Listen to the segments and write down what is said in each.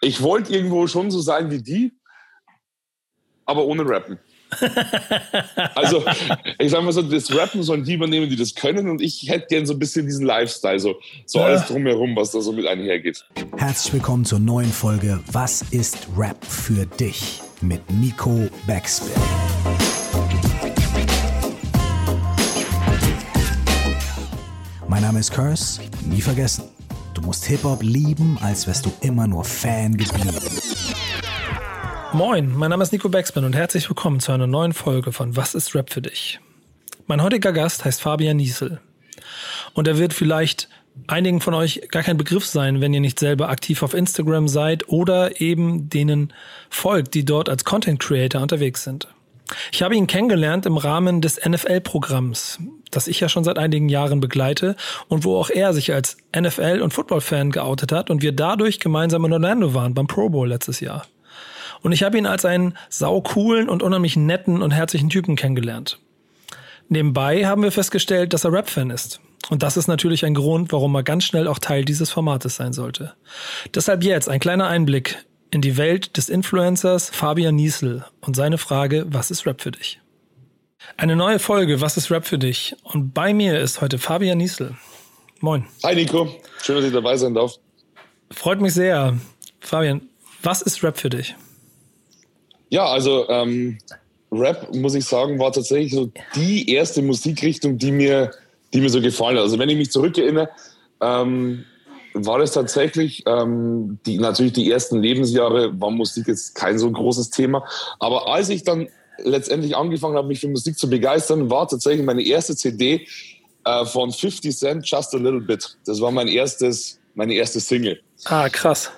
ich wollte irgendwo schon so sein wie die, aber ohne Rappen. also, ich sag mal so, das Rappen sollen die übernehmen, die das können und ich hätte gern so ein bisschen diesen Lifestyle, so, so ja. alles drumherum, was da so mit einhergeht. Herzlich willkommen zur neuen Folge Was ist Rap für dich? mit Nico Backspin. Mein Name ist Curse, nie vergessen. Du musst Hip-Hop lieben, als wärst du immer nur Fan geblieben. Moin, mein Name ist Nico Backspin und herzlich willkommen zu einer neuen Folge von Was ist Rap für dich? Mein heutiger Gast heißt Fabian Niesel. Und er wird vielleicht einigen von euch gar kein Begriff sein, wenn ihr nicht selber aktiv auf Instagram seid oder eben denen folgt, die dort als Content Creator unterwegs sind. Ich habe ihn kennengelernt im Rahmen des NFL-Programms, das ich ja schon seit einigen Jahren begleite und wo auch er sich als NFL- und Football-Fan geoutet hat und wir dadurch gemeinsam in Orlando waren beim Pro Bowl letztes Jahr. Und ich habe ihn als einen saucoolen und unheimlich netten und herzlichen Typen kennengelernt. Nebenbei haben wir festgestellt, dass er Rap-Fan ist. Und das ist natürlich ein Grund, warum er ganz schnell auch Teil dieses Formates sein sollte. Deshalb jetzt ein kleiner Einblick in die Welt des Influencers Fabian Niesel und seine Frage, was ist Rap für dich? Eine neue Folge, was ist Rap für dich? Und bei mir ist heute Fabian Niesel. Moin. Hi Nico, schön, dass ich dabei sein darf. Freut mich sehr. Fabian, was ist Rap für dich? Ja, also ähm, Rap, muss ich sagen, war tatsächlich so die erste Musikrichtung, die mir, die mir so gefallen hat. Also wenn ich mich zurückerinnere, ähm, war das tatsächlich, ähm, die, natürlich die ersten Lebensjahre war Musik jetzt kein so großes Thema. Aber als ich dann letztendlich angefangen habe, mich für Musik zu begeistern, war tatsächlich meine erste CD äh, von 50 Cent, Just a Little Bit. Das war mein erstes, meine erste Single. Ah, krass.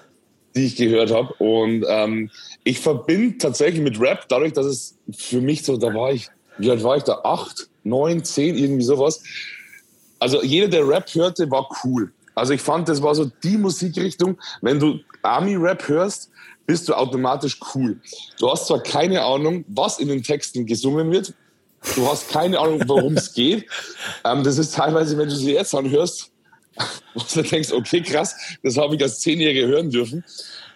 Die ich gehört habe. Und ähm, ich verbinde tatsächlich mit Rap, dadurch, dass es für mich so, da war ich, wie alt war ich da? Acht, neun, zehn, irgendwie sowas. Also jeder, der Rap hörte, war cool. Also ich fand, das war so die Musikrichtung. Wenn du Army-Rap hörst, bist du automatisch cool. Du hast zwar keine Ahnung, was in den Texten gesungen wird. Du hast keine Ahnung, worum es geht. Ähm, das ist teilweise, wenn du sie jetzt anhörst, wo du denkst, okay, krass, das habe ich als Zehnjährige hören dürfen.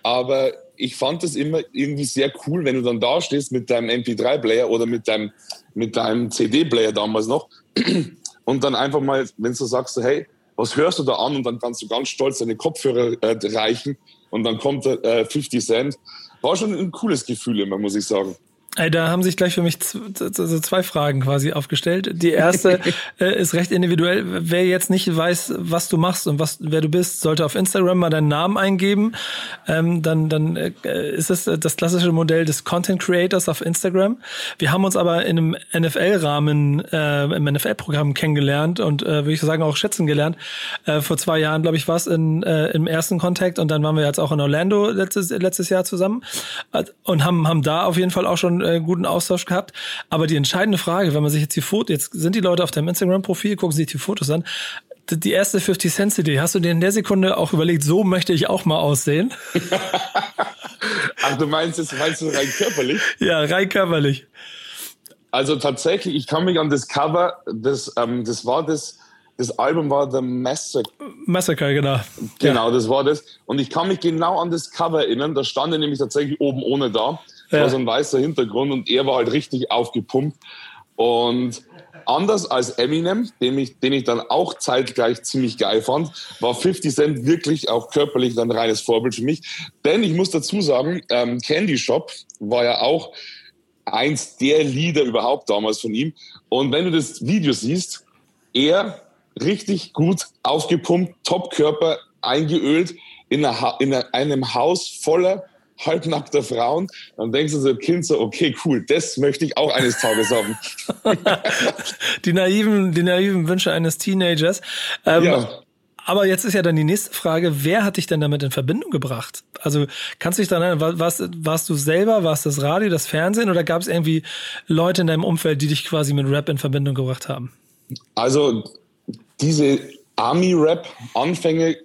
Aber ich fand es immer irgendwie sehr cool, wenn du dann da stehst mit deinem MP3-Player oder mit deinem, mit deinem CD-Player damals noch und dann einfach mal, wenn du sagst, hey, was hörst du da an? Und dann kannst du ganz stolz deine Kopfhörer äh, reichen und dann kommt äh, 50 Cent. War schon ein cooles Gefühl immer, muss ich sagen. Ey, da haben sich gleich für mich zwei Fragen quasi aufgestellt. Die erste äh, ist recht individuell. Wer jetzt nicht weiß, was du machst und was, wer du bist, sollte auf Instagram mal deinen Namen eingeben. Ähm, dann dann äh, ist es das klassische Modell des Content Creators auf Instagram. Wir haben uns aber in einem NFL-Rahmen, äh, im NFL-Programm kennengelernt und äh, würde ich sagen auch schätzen gelernt. Äh, vor zwei Jahren, glaube ich, war es in, äh, im ersten Kontakt und dann waren wir jetzt auch in Orlando letztes, letztes Jahr zusammen äh, und haben, haben da auf jeden Fall auch schon äh, guten Austausch gehabt. Aber die entscheidende Frage, wenn man sich jetzt die Fotos, jetzt sind die Leute auf deinem Instagram-Profil, gucken sich die Fotos an. Die erste 50 Cent CD, hast du dir in der Sekunde auch überlegt, so möchte ich auch mal aussehen? Ach, du meinst es, meinst du rein körperlich? Ja, rein körperlich. Also tatsächlich, ich kann mich an das Cover, das, ähm, das war das, das Album war The Massacre. Massacre, genau. Genau, ja. das war das. Und ich kann mich genau an das Cover erinnern. Da stand er nämlich tatsächlich oben ohne da. Ja. war so ein weißer Hintergrund und er war halt richtig aufgepumpt. Und anders als Eminem, den ich, den ich dann auch zeitgleich ziemlich geil fand, war 50 Cent wirklich auch körperlich ein reines Vorbild für mich. Denn ich muss dazu sagen, ähm, Candy Shop war ja auch eins der Lieder überhaupt damals von ihm. Und wenn du das Video siehst, er richtig gut aufgepumpt, Topkörper eingeölt in, einer, in einem Haus voller halbnackter Frauen, dann denkst du so, Kind so, okay, cool, das möchte ich auch eines Tages haben. die naiven, die naiven Wünsche eines Teenagers. Ähm, ja. Aber jetzt ist ja dann die nächste Frage, wer hat dich denn damit in Verbindung gebracht? Also kannst du dich daran erinnern, warst, warst du selber, warst das Radio, das Fernsehen oder gab es irgendwie Leute in deinem Umfeld, die dich quasi mit Rap in Verbindung gebracht haben? Also diese Army-Rap-Anfänge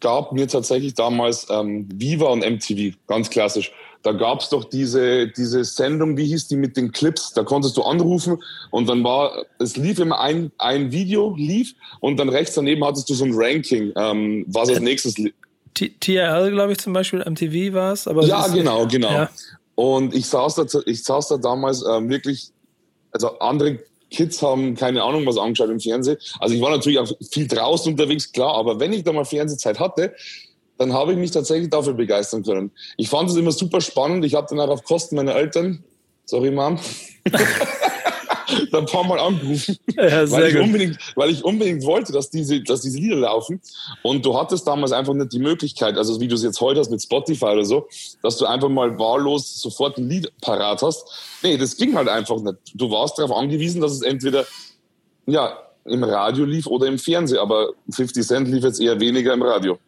gab mir tatsächlich damals ähm, Viva und MTV, ganz klassisch. Da gab es doch diese, diese Sendung, wie hieß die mit den Clips? Da konntest du anrufen und dann war, es lief immer ein, ein Video, lief und dann rechts daneben hattest du so ein Ranking, ähm, was als nächstes lief. TRL, glaube ich, zum Beispiel, MTV war es. Ja, genau, genau. Ja. Und ich saß da, ich saß da damals ähm, wirklich, also andere Kids haben keine Ahnung was angeschaut im Fernsehen. Also ich war natürlich auch viel draußen unterwegs, klar, aber wenn ich da mal Fernsehzeit hatte, dann habe ich mich tatsächlich dafür begeistern können. Ich fand es immer super spannend. Ich habe dann auch auf Kosten meiner Eltern, sorry Mom, da ein paar Mal angerufen, ja, weil, ich unbedingt, weil ich unbedingt wollte, dass diese, dass diese Lieder laufen. Und du hattest damals einfach nicht die Möglichkeit, also wie du es jetzt heute hast mit Spotify oder so, dass du einfach mal wahllos sofort ein Lied parat hast. Nee, das ging halt einfach nicht. Du warst darauf angewiesen, dass es entweder ja, im Radio lief oder im Fernsehen, aber 50 Cent lief jetzt eher weniger im Radio.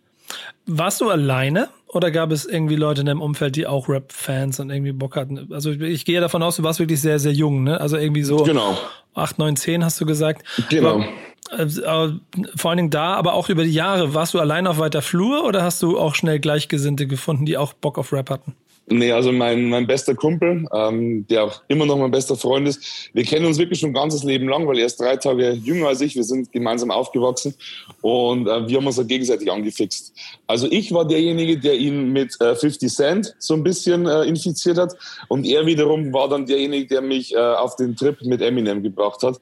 Warst du alleine oder gab es irgendwie Leute in deinem Umfeld, die auch Rap-Fans und irgendwie Bock hatten? Also ich, ich, gehe davon aus, du warst wirklich sehr, sehr jung, ne? Also irgendwie so genau. 8, 9, 10 hast du gesagt. Genau. Aber, äh, vor allen Dingen da, aber auch über die Jahre. Warst du allein auf weiter Flur oder hast du auch schnell Gleichgesinnte gefunden, die auch Bock auf Rap hatten? Nee, also mein, mein bester Kumpel, ähm, der auch immer noch mein bester Freund ist, wir kennen uns wirklich schon ein ganzes Leben lang, weil er ist drei Tage jünger als ich, wir sind gemeinsam aufgewachsen und äh, wir haben uns da gegenseitig angefixt. Also ich war derjenige, der ihn mit äh, 50 Cent so ein bisschen äh, infiziert hat und er wiederum war dann derjenige, der mich äh, auf den Trip mit Eminem gebracht hat.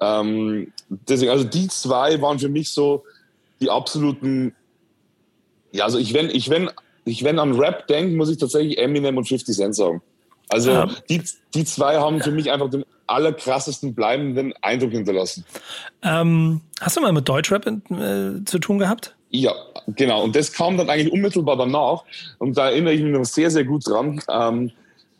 Ähm, deswegen, also die zwei waren für mich so die absoluten, ja, also ich wenn, ich wenn ich, wenn an Rap denke, muss ich tatsächlich Eminem und 50 Cent sagen. Also ja. die, die zwei haben für mich einfach den allerkrassesten bleibenden Eindruck hinterlassen. Ähm, hast du mal mit Deutschrap äh, zu tun gehabt? Ja, genau. Und das kam dann eigentlich unmittelbar danach. Und da erinnere ich mich noch sehr, sehr gut dran. Ähm,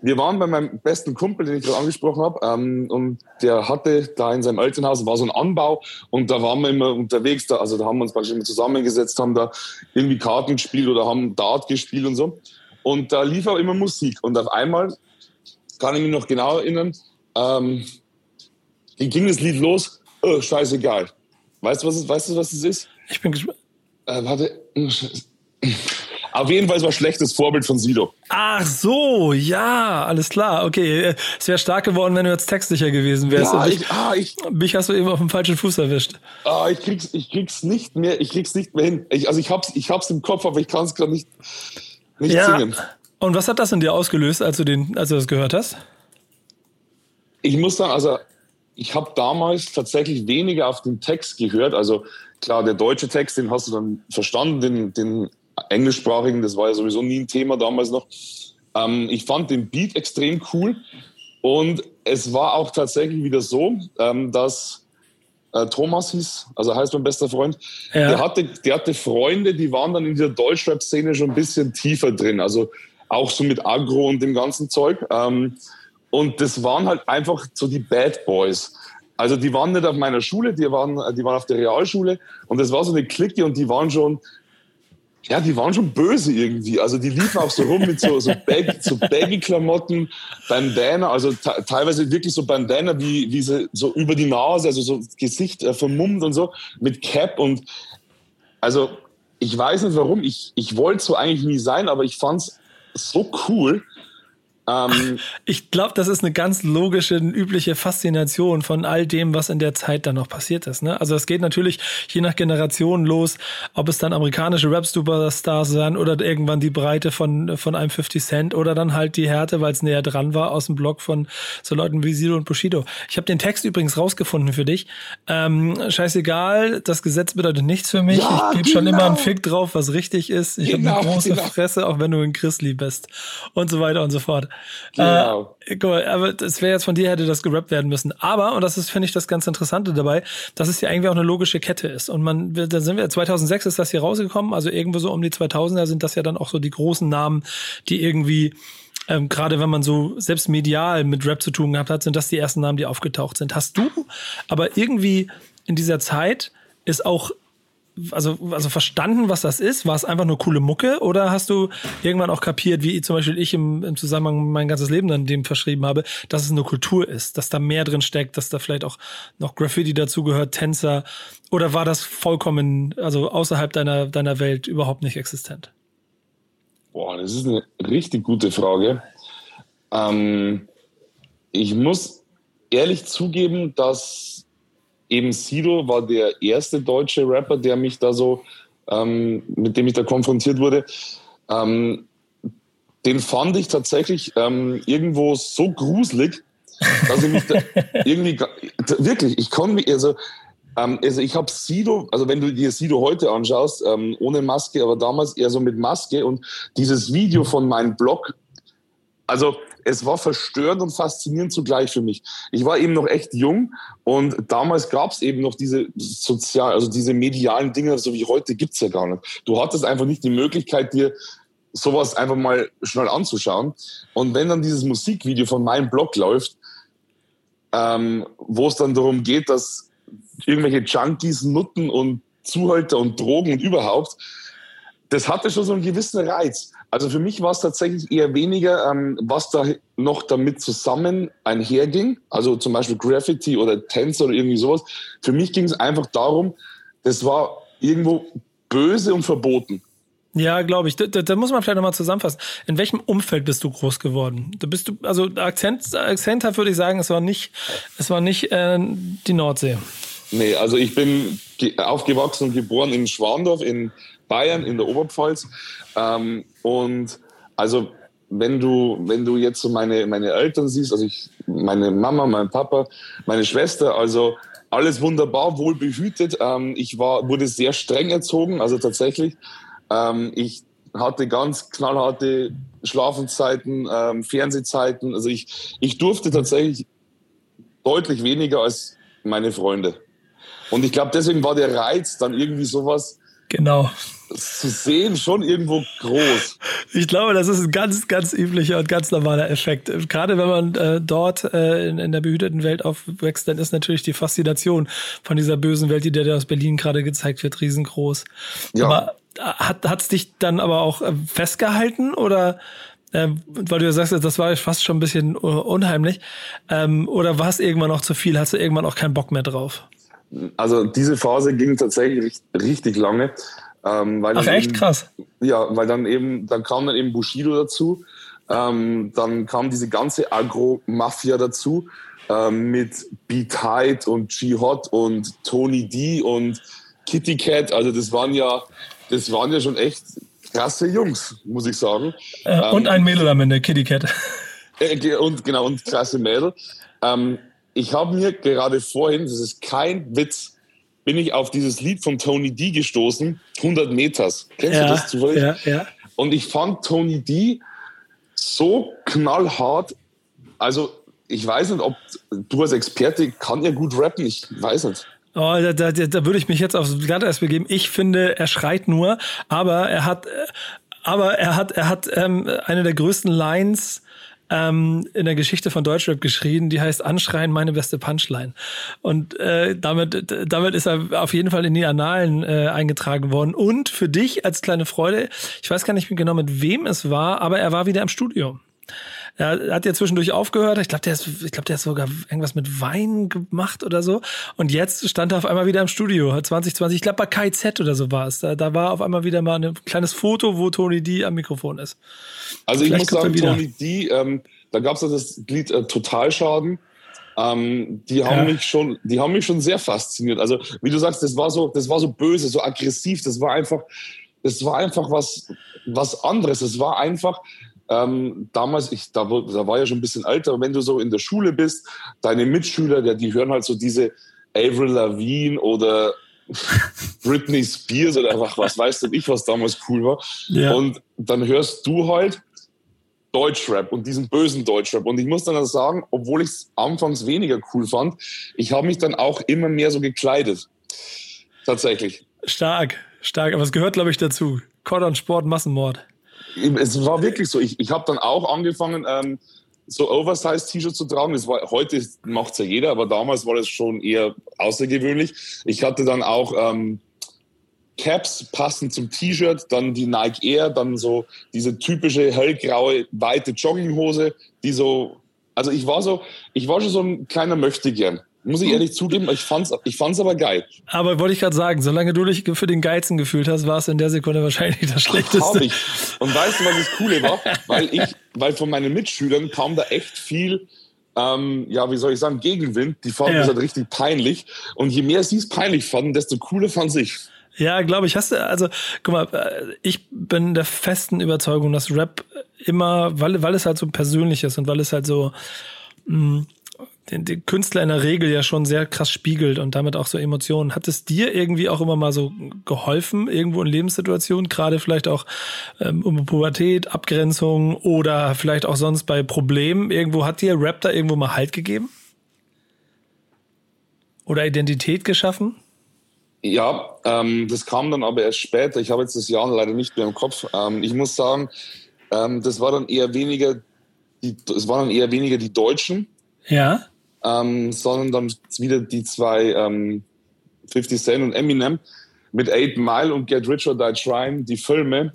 wir waren bei meinem besten Kumpel, den ich gerade angesprochen habe, ähm, und der hatte da in seinem Elternhaus, war so ein Anbau, und da waren wir immer unterwegs, da, also da haben wir uns praktisch immer zusammengesetzt, haben da irgendwie Karten gespielt oder haben Dart gespielt und so. Und da lief auch immer Musik. Und auf einmal, kann ich mich noch genau erinnern, ähm, ging das Lied los, oh, scheißegal. Weißt du, was es, weißt du, was es ist? Ich bin gespannt. Äh, warte. Auf jeden Fall war schlechtes Vorbild von Sido. Ach so, ja, alles klar. Okay, es wäre stark geworden, wenn du jetzt textsicher gewesen wärst. Ja, ich, ah, ich, mich hast du eben auf dem falschen Fuß erwischt. Ah, ich krieg's, ich krieg's nicht mehr, ich krieg's nicht mehr hin. Ich, also ich hab's, ich hab's im Kopf, aber ich kann es gerade nicht, nicht ja. singen. Und was hat das in dir ausgelöst, als du den, als du das gehört hast? Ich muss sagen, also ich habe damals tatsächlich weniger auf den Text gehört. Also klar, der deutsche Text, den hast du dann verstanden, den, den englischsprachigen, das war ja sowieso nie ein Thema damals noch. Ähm, ich fand den Beat extrem cool und es war auch tatsächlich wieder so, ähm, dass äh, Thomas hieß, also heißt mein bester Freund, ja. der, hatte, der hatte Freunde, die waren dann in der Deutschrap-Szene schon ein bisschen tiefer drin, also auch so mit Agro und dem ganzen Zeug. Ähm, und das waren halt einfach so die Bad Boys. Also die waren nicht auf meiner Schule, die waren, die waren auf der Realschule und das war so eine Clique und die waren schon, ja, die waren schon böse irgendwie. Also die liefen auch so rum mit so, so, Bag, so Baggy-Klamotten, Bandana, also teilweise wirklich so Bandana, wie, wie sie so über die Nase, also so Gesicht äh, vermummt und so, mit Cap und also ich weiß nicht warum, ich, ich wollte so eigentlich nie sein, aber ich fand's so cool. Ähm, ich glaube, das ist eine ganz logische, übliche Faszination von all dem, was in der Zeit dann noch passiert ist. Ne? Also es geht natürlich je nach Generation los, ob es dann amerikanische Rap-Superstars sind oder irgendwann die Breite von, von einem 50 Cent oder dann halt die Härte, weil es näher dran war, aus dem Blog von so Leuten wie Sido und Bushido. Ich habe den Text übrigens rausgefunden für dich. Ähm, scheißegal, das Gesetz bedeutet nichts für mich. Ja, ich gebe genau. schon immer einen genau. Fick drauf, was richtig ist. Ich genau, habe eine große genau. Fresse, auch wenn du ein Chrisli bist und so weiter und so fort. Genau. Äh, guck aber das wäre jetzt von dir hätte das gerappt werden müssen. Aber, und das ist, finde ich, das ganz Interessante dabei, dass es ja eigentlich auch eine logische Kette ist. Und man, da sind wir, 2006 ist das hier rausgekommen, also irgendwo so um die 2000er sind das ja dann auch so die großen Namen, die irgendwie ähm, gerade wenn man so selbst medial mit Rap zu tun gehabt hat, sind das die ersten Namen, die aufgetaucht sind. Hast du aber irgendwie in dieser Zeit ist auch also, also verstanden, was das ist? War es einfach nur coole Mucke oder hast du irgendwann auch kapiert, wie zum Beispiel ich im, im Zusammenhang mein ganzes Leben dann dem verschrieben habe, dass es eine Kultur ist, dass da mehr drin steckt, dass da vielleicht auch noch Graffiti dazugehört, Tänzer oder war das vollkommen, also außerhalb deiner, deiner Welt überhaupt nicht existent? Boah, das ist eine richtig gute Frage. Ähm, ich muss ehrlich zugeben, dass eben Sido war der erste deutsche Rapper, der mich da so ähm, mit dem ich da konfrontiert wurde, ähm, den fand ich tatsächlich ähm, irgendwo so gruselig, dass ich mich da irgendwie wirklich, ich konnte also ähm, also ich habe Sido, also wenn du dir Sido heute anschaust, ähm, ohne Maske, aber damals eher so mit Maske und dieses Video von meinem Blog, also es war verstörend und faszinierend zugleich für mich. Ich war eben noch echt jung und damals gab es eben noch diese sozial, also diese medialen Dinge, so wie heute gibt's ja gar nicht. Du hattest einfach nicht die Möglichkeit, dir sowas einfach mal schnell anzuschauen. Und wenn dann dieses Musikvideo von meinem Blog läuft, ähm, wo es dann darum geht, dass irgendwelche Junkies, Nutten und Zuhälter und Drogen und überhaupt, das hatte schon so einen gewissen Reiz. Also für mich war es tatsächlich eher weniger, ähm, was da noch damit zusammen einherging. Also zum Beispiel Graffiti oder Tänzer oder irgendwie sowas. Für mich ging es einfach darum, das war irgendwo böse und verboten. Ja, glaube ich. Da, da, muss man vielleicht nochmal zusammenfassen. In welchem Umfeld bist du groß geworden? Da bist du, also Akzent, akzenthaft würde ich sagen, es war nicht, es war nicht äh, die Nordsee. Nee, also ich bin aufgewachsen und geboren in Schwandorf in Bayern, in der Oberpfalz. Ähm, und also wenn du, wenn du jetzt so meine, meine Eltern siehst, also ich, meine Mama, mein Papa, meine Schwester, also alles wunderbar, wohl behütet. Ähm, ich war, wurde sehr streng erzogen, also tatsächlich. Ähm, ich hatte ganz knallharte Schlafenszeiten, ähm, Fernsehzeiten. Also ich, ich durfte tatsächlich deutlich weniger als meine Freunde. Und ich glaube, deswegen war der Reiz dann irgendwie sowas. Genau. Zu sehen schon irgendwo groß. Ich glaube, das ist ein ganz, ganz üblicher und ganz normaler Effekt. Gerade wenn man äh, dort äh, in, in, der behüteten Welt aufwächst, dann ist natürlich die Faszination von dieser bösen Welt, die dir aus Berlin gerade gezeigt wird, riesengroß. Ja. Aber äh, hat es dich dann aber auch äh, festgehalten oder äh, weil du ja sagst, das war fast schon ein bisschen unheimlich. Ähm, oder war es irgendwann noch zu viel? Hast du irgendwann auch keinen Bock mehr drauf? Also diese Phase ging tatsächlich richtig lange. Ähm, Ach echt eben, krass. Ja, weil dann eben, dann kam dann eben Bushido dazu. Ähm, dann kam diese ganze Agro-Mafia dazu ähm, mit Beat Hyde und G-Hot und Tony D und Kitty Cat. Also das waren ja, das waren ja schon echt krasse Jungs, muss ich sagen. Äh, und ähm, ein Mädel am Ende, Kitty Cat. Äh, und genau, und krasse Mädel. Ähm, ich habe mir gerade vorhin, das ist kein Witz, bin ich auf dieses Lied von Tony D gestoßen, 100 Meters. Kennst ja, du das zufällig? Ja, ja. Und ich fand Tony D so knallhart. Also, ich weiß nicht, ob du als Experte kann ja gut rappen. Ich weiß nicht. Oh, da, da, da würde ich mich jetzt aufs Glatteis begeben. Ich finde, er schreit nur, aber er hat, aber er hat, er hat ähm, eine der größten Lines ähm, in der Geschichte von Deutschrap geschrien, die heißt Anschreien, meine beste Punchline. Und äh, damit, damit ist er auf jeden Fall in die Annalen äh, eingetragen worden. Und für dich als kleine Freude, ich weiß gar nicht genau, mit wem es war, aber er war wieder im Studio. Er hat ja zwischendurch aufgehört. Ich glaube, der ist, ich glaube, der hat sogar irgendwas mit Wein gemacht oder so. Und jetzt stand er auf einmal wieder im Studio. 2020, ich glaube bei KZ oder so war es. Da, da war auf einmal wieder mal ein kleines Foto, wo Tony D am Mikrofon ist. Also Vielleicht ich muss sagen, Tony D, ähm, da gab es ja das Lied äh, Totalschaden. Ähm, die haben ja. mich schon, die haben mich schon sehr fasziniert. Also wie du sagst, das war so, das war so böse, so aggressiv. Das war einfach, das war einfach was, was anderes. Es war einfach, ähm, damals, ich, da, da war ja schon ein bisschen älter, wenn du so in der Schule bist, deine Mitschüler, die, die hören halt so diese Avril Lavigne oder Britney Spears oder einfach was weißt du ich, was damals cool war. Ja. Und dann hörst du halt Deutschrap und diesen bösen Deutschrap. Und ich muss dann sagen, obwohl ich es anfangs weniger cool fand, ich habe mich dann auch immer mehr so gekleidet. Tatsächlich. Stark, stark. Aber es gehört, glaube ich, dazu. Cordon Sport, Massenmord es war wirklich so. Ich, ich habe dann auch angefangen, ähm, so Oversize-T-Shirts zu tragen. Das war, heute macht's ja jeder, aber damals war das schon eher außergewöhnlich. Ich hatte dann auch ähm, Caps passend zum T-Shirt, dann die Nike Air, dann so diese typische hellgraue, weite Jogginghose, die so, also ich war so, ich war schon so ein kleiner Möchtegern. Muss ich ehrlich zugeben, ich fand's, ich fand's aber geil. Aber wollte ich gerade sagen, solange du dich für den Geizen gefühlt hast, war es in der Sekunde wahrscheinlich das Schlechteste. Hab ich. Und weißt du, was das Coole war? Weil ich, weil von meinen Mitschülern kam da echt viel, ähm, ja, wie soll ich sagen, Gegenwind. Die fanden ja. das halt richtig peinlich. Und je mehr sie es peinlich fanden, desto cooler fand ich. Ja, glaube ich. Hast du, also, guck mal, äh, ich bin der festen Überzeugung, dass Rap immer, weil, weil es halt so persönlich ist und weil es halt so mh, mm, den, den Künstler in der Regel ja schon sehr krass spiegelt und damit auch so Emotionen. Hat es dir irgendwie auch immer mal so geholfen, irgendwo in Lebenssituationen, gerade vielleicht auch ähm, um Pubertät, Abgrenzung oder vielleicht auch sonst bei Problemen? Irgendwo hat dir Rap da irgendwo mal Halt gegeben? Oder Identität geschaffen? Ja, ähm, das kam dann aber erst später. Ich habe jetzt das Jahr leider nicht mehr im Kopf. Ähm, ich muss sagen, ähm, das war dann eher weniger, die, es waren dann eher weniger die Deutschen. Ja. Ähm, sondern dann wieder die zwei ähm, 50 Cent und Eminem mit Eight Mile und Get Rich or Die Trying, die Filme,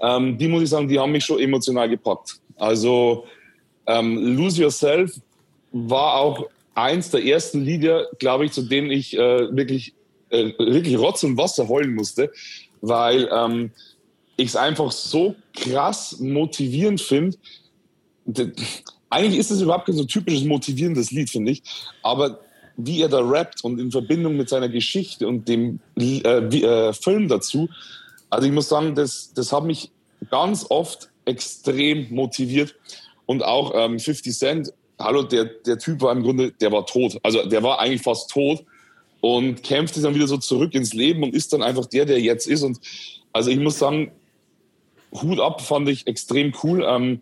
ähm, die muss ich sagen, die haben mich schon emotional gepackt. Also ähm, Lose Yourself war auch eins der ersten Lieder, glaube ich, zu denen ich äh, wirklich, äh, wirklich Rotz und Wasser heulen musste, weil ähm, ich es einfach so krass motivierend finde. Eigentlich ist es überhaupt kein so typisches motivierendes Lied, finde ich. Aber wie er da rappt und in Verbindung mit seiner Geschichte und dem äh, wie, äh, Film dazu, also ich muss sagen, das, das hat mich ganz oft extrem motiviert. Und auch ähm, 50 Cent hallo, der, der Typ war im Grunde, der war tot. Also der war eigentlich fast tot und kämpfte dann wieder so zurück ins Leben und ist dann einfach der, der jetzt ist. Und also ich muss sagen, Hut ab fand ich extrem cool. Ähm,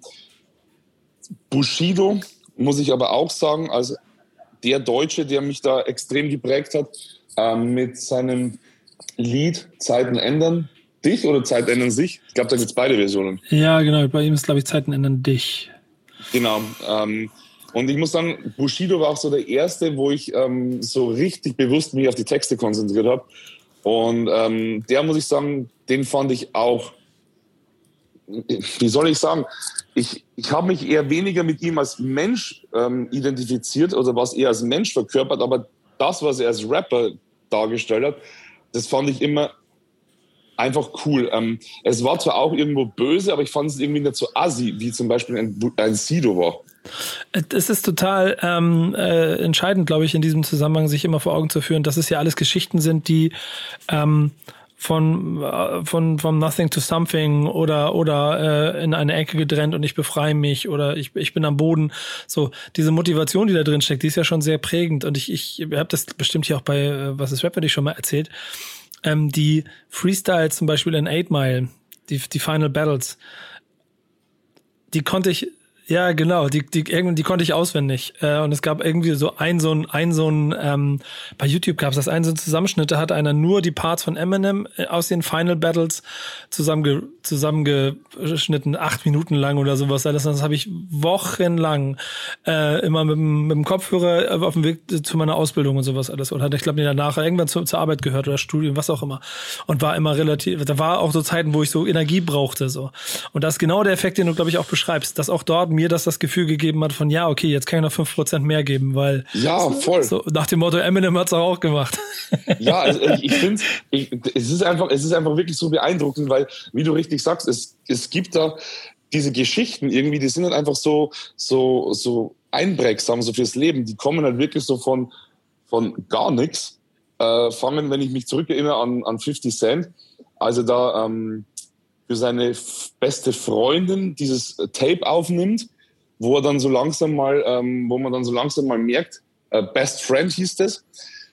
Bushido muss ich aber auch sagen, als der Deutsche, der mich da extrem geprägt hat, ähm, mit seinem Lied Zeiten ändern dich oder Zeiten ändern sich. Ich glaube, da gibt es beide Versionen. Ja, genau. Bei ihm ist, glaube ich, Zeiten ändern dich. Genau. Ähm, und ich muss sagen, Bushido war auch so der erste, wo ich ähm, so richtig bewusst mich auf die Texte konzentriert habe. Und ähm, der muss ich sagen, den fand ich auch, wie soll ich sagen, ich, ich habe mich eher weniger mit ihm als Mensch ähm, identifiziert oder was er als Mensch verkörpert, aber das, was er als Rapper dargestellt hat, das fand ich immer einfach cool. Ähm, es war zwar auch irgendwo böse, aber ich fand es irgendwie nicht so assi, wie zum Beispiel ein, ein Sido war. Es ist total ähm, äh, entscheidend, glaube ich, in diesem Zusammenhang sich immer vor Augen zu führen, dass es ja alles Geschichten sind, die ähm, von äh, von vom Nothing to Something oder oder äh, in eine Ecke gedrängt und ich befreie mich oder ich ich bin am Boden. So diese Motivation die da drin steckt die ist ja schon sehr prägend. Und ich ich habe das bestimmt hier auch bei äh, was ist Rap ich schon mal erzählt. Ähm, die Freestyles zum Beispiel in Eight Mile die die Final Battles die konnte ich ja, genau, die, die, die konnte ich auswendig. Äh, und es gab irgendwie so ein, so ein, ein, so ein, ähm, bei YouTube gab es das, ein so ein Zusammenschnitt, da hat einer nur die Parts von Eminem äh, aus den Final Battles zusammenge, zusammengeschnitten, acht Minuten lang oder sowas. Das, das habe ich wochenlang äh, immer mit, mit dem Kopfhörer äh, auf dem Weg zu meiner Ausbildung und sowas alles. Oder ich glaube, danach irgendwann zu, zur Arbeit gehört oder Studium, was auch immer. Und war immer relativ, da war auch so Zeiten, wo ich so Energie brauchte. so. Und das ist genau der Effekt, den du, glaube ich, auch beschreibst, dass auch dort mir das das Gefühl gegeben hat von, ja, okay, jetzt kann ich noch fünf Prozent mehr geben, weil. Ja, voll. So, nach dem Motto, Eminem hat's auch, auch gemacht. Ja, also ich, ich finde es ist einfach, es ist einfach wirklich so beeindruckend, weil, wie du richtig sagst, es, es gibt da diese Geschichten irgendwie, die sind halt einfach so, so, so einprägsam, so fürs Leben. Die kommen halt wirklich so von, von gar nichts. Äh, fangen, wenn ich mich zurückerinnere an, an 50 Cent, also da ähm, für seine beste Freundin dieses Tape aufnimmt wo er dann so langsam mal, ähm, wo man dann so langsam mal merkt, äh, Best Friend hieß das,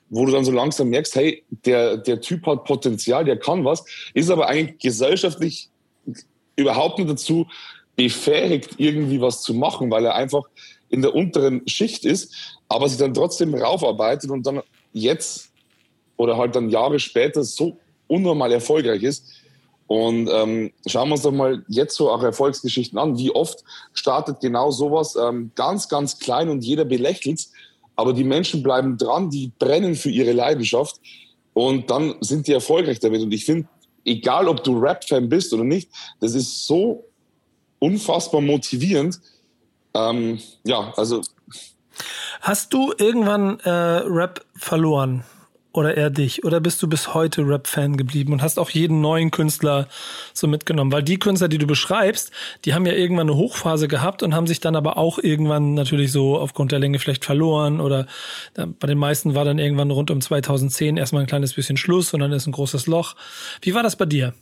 wo du dann so langsam merkst, hey, der, der Typ hat Potenzial, der kann was, ist aber eigentlich gesellschaftlich überhaupt nicht dazu befähigt, irgendwie was zu machen, weil er einfach in der unteren Schicht ist, aber sich dann trotzdem raufarbeitet und dann jetzt oder halt dann Jahre später so unnormal erfolgreich ist. Und ähm, schauen wir uns doch mal jetzt so auch Erfolgsgeschichten an. Wie oft startet genau sowas ähm, ganz, ganz klein und jeder belächelt aber die Menschen bleiben dran, die brennen für ihre Leidenschaft und dann sind die erfolgreich damit. Und ich finde, egal ob du Rap-Fan bist oder nicht, das ist so unfassbar motivierend. Ähm, ja, also. Hast du irgendwann äh, Rap verloren? Oder eher dich? Oder bist du bis heute Rap-Fan geblieben und hast auch jeden neuen Künstler so mitgenommen? Weil die Künstler, die du beschreibst, die haben ja irgendwann eine Hochphase gehabt und haben sich dann aber auch irgendwann natürlich so aufgrund der Länge vielleicht verloren oder bei den meisten war dann irgendwann rund um 2010 erstmal ein kleines bisschen Schluss und dann ist ein großes Loch. Wie war das bei dir?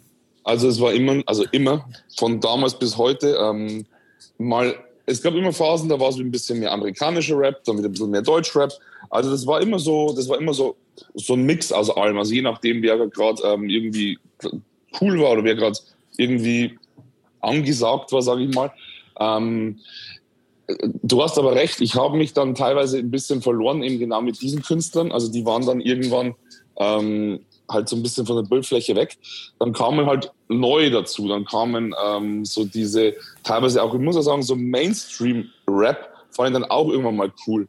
Also es war immer, also immer von damals bis heute ähm, mal es gab immer Phasen, da war es ein bisschen mehr amerikanischer Rap, dann wieder ein bisschen mehr Deutschrap. Also das war immer so, das war immer so, so ein Mix aus allem. Also je nachdem, wer gerade ähm, irgendwie cool war oder wer gerade irgendwie angesagt war, sage ich mal. Ähm, du hast aber recht, ich habe mich dann teilweise ein bisschen verloren, eben genau mit diesen Künstlern. Also die waren dann irgendwann ähm, halt so ein bisschen von der Bildfläche weg. Dann kamen halt neue dazu. Dann kamen ähm, so diese, teilweise auch, ich muss ja sagen, so Mainstream-Rap fand ich dann auch irgendwann mal cool.